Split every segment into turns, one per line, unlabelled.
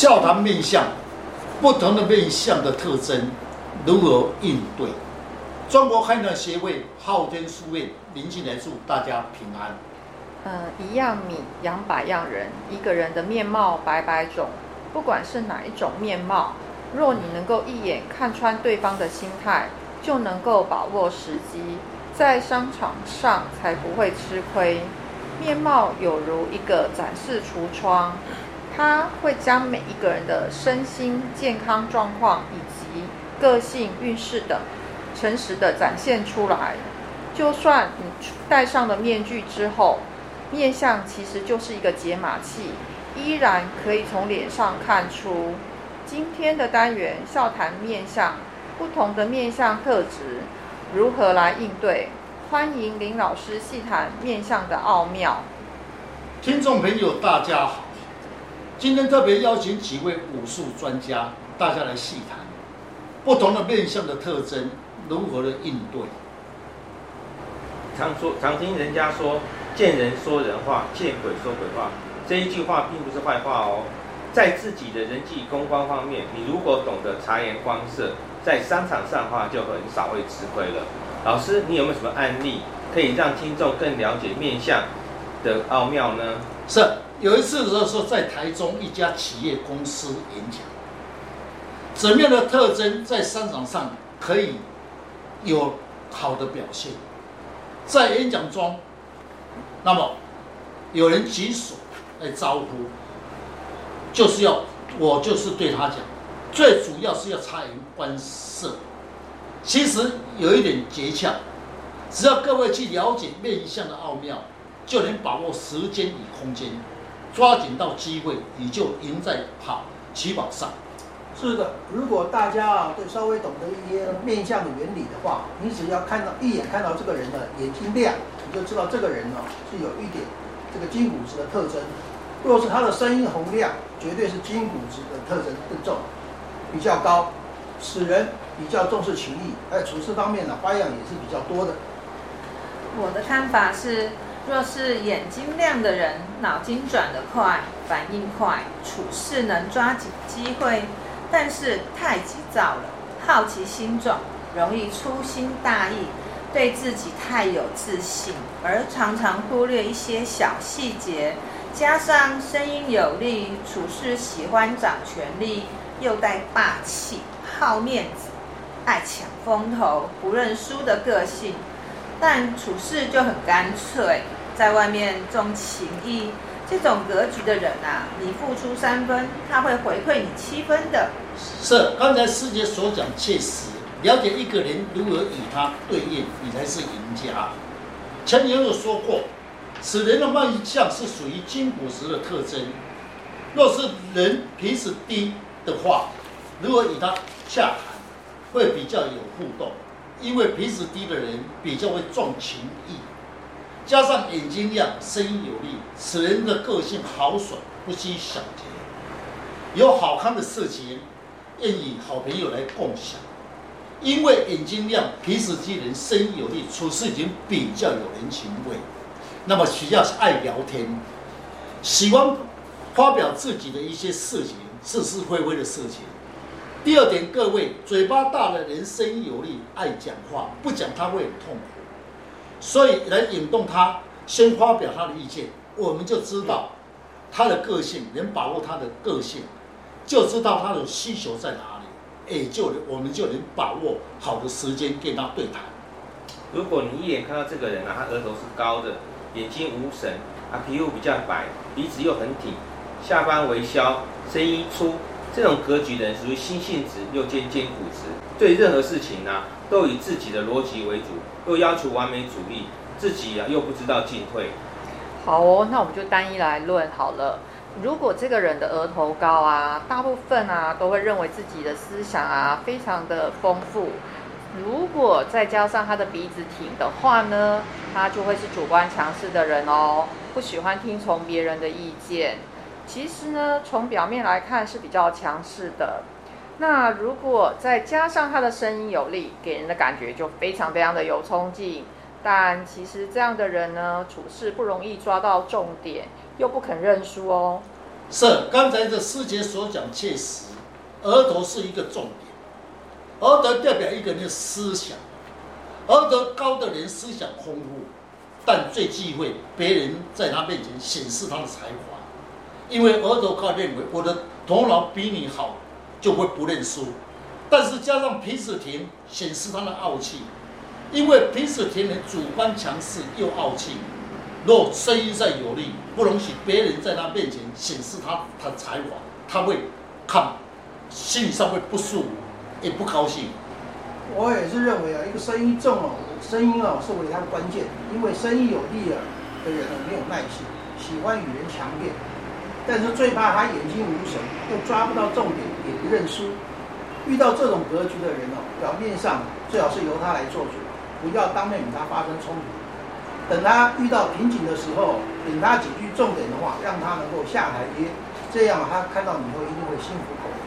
笑谈面相，不同的面相的特征如何应对？中国汉传协会昊天书院林进来祝大家平安。
呃，一样米养百样人，一个人的面貌百百种，不管是哪一种面貌，若你能够一眼看穿对方的心态，就能够把握时机，在商场上才不会吃亏。面貌有如一个展示橱窗，它会将每一个人的身心健康状况以及个性运势等。诚实的展现出来，就算你戴上了面具之后，面相其实就是一个解码器，依然可以从脸上看出。今天的单元笑谈面相，不同的面相特质如何来应对？欢迎林老师细谈面相的奥妙。
听众朋友，大家好，今天特别邀请几位武术专家，大家来细谈不同的面相的特征。如何的应对？
常说常听人家说，见人说人话，见鬼说鬼话。这一句话并不是坏话哦。在自己的人际公关方面，你如果懂得察言观色，在商场上的话就很少会吃亏了。老师，你有没有什么案例可以让听众更了解面相的奥妙呢？
是，有一次的时候，在台中一家企业公司演讲，怎么样的特征在商场上可以？有好的表现，在演讲中，那么有人举手来招呼，就是要我就是对他讲，最主要是要察言观色。其实有一点诀窍，只要各位去了解面相的奥妙，就能把握时间与空间，抓紧到机会，你就赢在跑起跑上。
是的，如果大家啊对稍微懂得一些面相的原理的话，你只要看到一眼看到这个人的眼睛亮，你就知道这个人呢是有一点这个筋骨质的特征。若是他的声音洪亮，绝对是筋骨质的特征更重，比较高，此人比较重视情义，在处事方面呢花样也是比较多的。
我的看法是，若是眼睛亮的人，脑筋转得快，反应快，处事能抓紧机会。但是太急躁了，好奇心重，容易粗心大意，对自己太有自信，而常常忽略一些小细节。加上声音有力，处事喜欢掌权力，又带霸气，好面子，爱抢风头，不认输的个性。但处事就很干脆，在外面重情义。这种格局的人啊，你付出三分，他会回馈你七分的。
是，刚才师姐所讲切实。了解一个人如何与他对应，你才是赢家。前年有说过，此人的面相是属于金骨石的特征。若是人平时低的话，如何与他洽谈，会比较有互动。因为平时低的人比较会重情义。加上眼睛亮，声音有力，此人的个性豪爽，不拘小节，有好看的事情，愿与好朋友来共享。因为眼睛亮，平时之人声音有力，处事已经比较有人情味。那么需要是爱聊天，喜欢发表自己的一些事情，是是非非的事情。第二点，各位嘴巴大的人声音有力，爱讲话，不讲他会很痛苦。所以来引动他先发表他的意见，我们就知道他的个性，能把握他的个性，就知道他的需求在哪里，也就我们就能把握好的时间跟他对谈。
如果你一眼看到这个人啊，他额头是高的，眼睛无神啊，皮肤比较白，鼻子又很挺，下巴微削，声音粗，这种格局的人属于心性直又兼筋骨质，对任何事情啊。都以自己的逻辑为主，又要求完美主义，自己啊又不知道进退。
好哦，那我们就单一来论好了。如果这个人的额头高啊，大部分啊都会认为自己的思想啊非常的丰富。如果再加上他的鼻子挺的话呢，他就会是主观强势的人哦，不喜欢听从别人的意见。其实呢，从表面来看是比较强势的。那如果再加上他的声音有力，给人的感觉就非常非常的有冲劲。但其实这样的人呢，处事不容易抓到重点，又不肯认输哦。
是，刚才的师姐所讲确实，额头是一个重点。额头代表一个人的思想，额头高的人思想丰富，但最忌讳别人在他面前显示他的才华，因为额头靠认为我的头脑比你好，就会不认输。但是加上皮子挺，显示他的傲气，因为皮子挺人主观强势又傲气，若声音再有力，不容许别人在他面前显示他他的才华，他会看，心理上会不舒服。也不高兴。
我也是认为啊，一个声音重哦，声音哦是为他的关键。因为声音有力啊的人呢，没有耐性，喜欢与人强辩，但是最怕他眼睛无神，又抓不到重点，也不认输。遇到这种格局的人哦，表面上最好是由他来做主，不要当面与他发生冲突。等他遇到瓶颈的时候，给他几句重点的话，让他能够下台阶，这样他看到你以后一定会心服口服。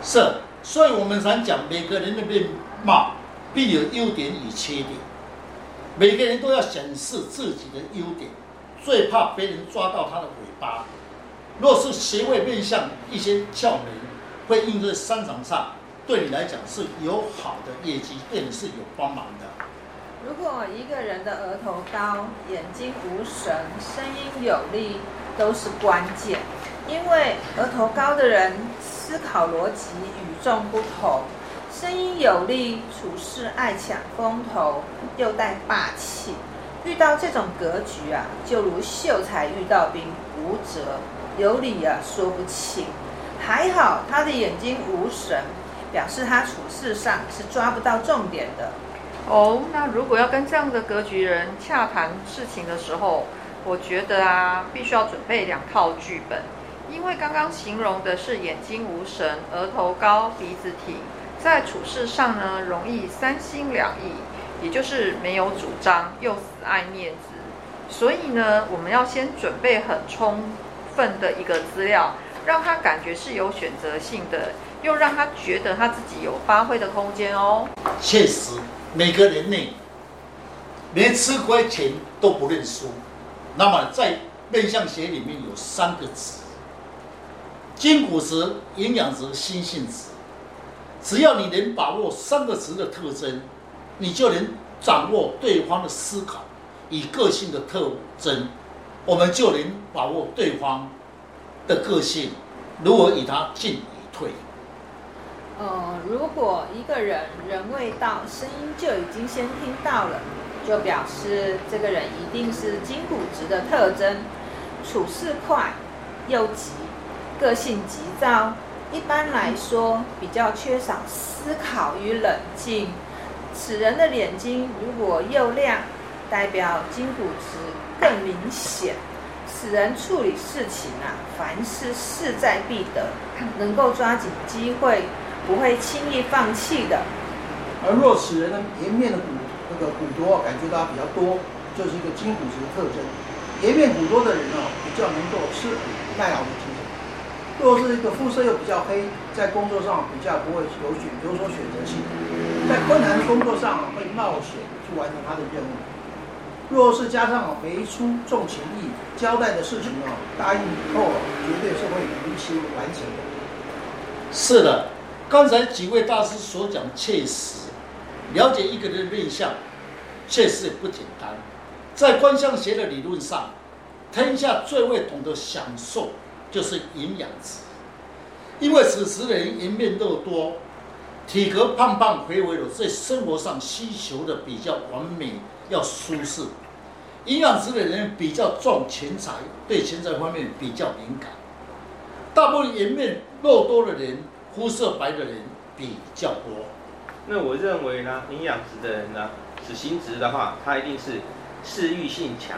是。所以我们常讲，每个人的面貌必有优点与缺点，每个人都要显示自己的优点，最怕别人抓到他的尾巴。若是学会面向一些窍门，会应用在商场上，对你来讲是有好的业绩，对你是有帮忙的。
如果一个人的额头高、眼睛无神、声音有力，都是关键，因为额头高的人思考逻辑与众不同，声音有力，处事爱抢风头，又带霸气。遇到这种格局啊，就如秀才遇到兵，无辙，有理啊说不清。还好他的眼睛无神，表示他处事上是抓不到重点的。
哦，那如果要跟这样的格局人洽谈事情的时候，我觉得啊，必须要准备两套剧本。因为刚刚形容的是眼睛无神、额头高、鼻子挺，在处事上呢，容易三心两意，也就是没有主张，又死爱面子。所以呢，我们要先准备很充分的一个资料，让他感觉是有选择性的，又让他觉得他自己有发挥的空间哦。
确实，每个人呢，连吃亏钱都不认输。那么在面相学里面有三个值。筋骨质、营养值、心性质，只要你能把握三个值的特征，你就能掌握对方的思考与个性的特征，我们就能把握对方的个性，如何与他进与退。
呃，如果一个人人未到，声音就已经先听到了，就表示这个人一定是筋骨质的特征，处事快又急。个性急躁，一般来说比较缺少思考与冷静。此人的眼睛如果又亮，代表筋骨质更明显。此人处理事情啊，凡事势在必得，能够抓紧机会，不会轻易放弃的。
而若此人的颜面的骨那个骨多，感觉到比较多，就是一个筋骨质的特征。颜面骨多的人哦，比较能够吃苦耐劳的精神。若是一个肤色又比较黑，在工作上比较不会有选有所选择性，在困难的工作上会冒险去完成他的任务。若是加上眉粗重情义，交代的事情哦，答应以后绝对是会如期完成的。
是的，刚才几位大师所讲确实，了解一个人的面相，确实也不简单。在观相学的理论上，天下最为懂得享受。就是营养质，因为此时的人颜面肉多，体格胖胖肥肥的，在生活上需求的比较完美，要舒适。营养值的人比较重钱财，对钱财方面比较敏感。大部分颜面肉多的人，肤色白的人比较多。
那我认为呢，营养值的人呢，此行值的话，他一定是嗜欲性强，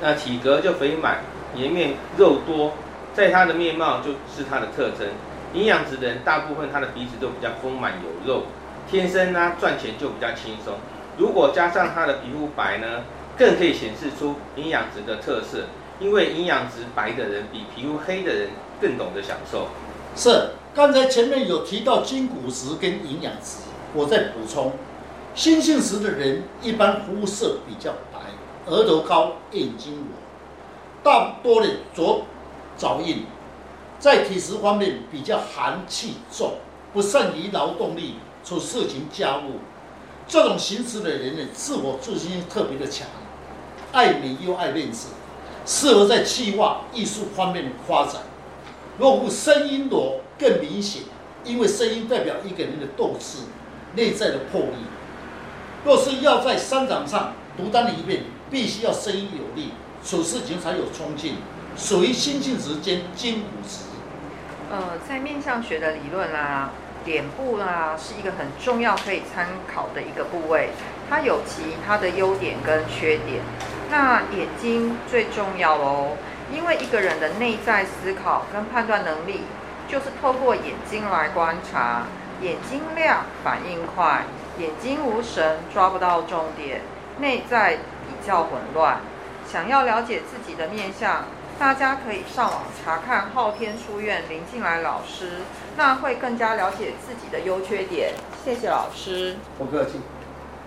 那体格就肥满，颜面肉多。在他的面貌就是他的特征，营养值的人大部分他的鼻子都比较丰满有肉，天生呢赚钱就比较轻松。如果加上他的皮肤白呢，更可以显示出营养值的特色。因为营养值白的人比皮肤黑的人更懂得享受。
是，刚才前面有提到筋骨石跟营养质，我再补充，心性石的人一般肤色比较白，额头高，眼睛裸，大多的左。早印，在体质方面比较寒气重，不善于劳动力，处事情家务。这种形式的人呢，自我自信心特别的强，爱美又爱面子，适合在企划艺术方面的发展。若不声音柔更明显，因为声音代表一个人的斗志、内在的魄力。若是要在商场上独当一面，必须要声音有力，处事情才有冲劲，属于辛性质兼金骨质。
呃，在面相学的理论啊，脸部啊是一个很重要可以参考的一个部位，它有其它的优点跟缺点。那眼睛最重要哦，因为一个人的内在思考跟判断能力，就是透过眼睛来观察。眼睛亮，反应快；眼睛无神，抓不到重点，内在比较混乱。想要了解自己的面相，大家可以上网查看昊天书院林进来老师，那会更加了解自己的优缺点。谢谢老师。
不客气。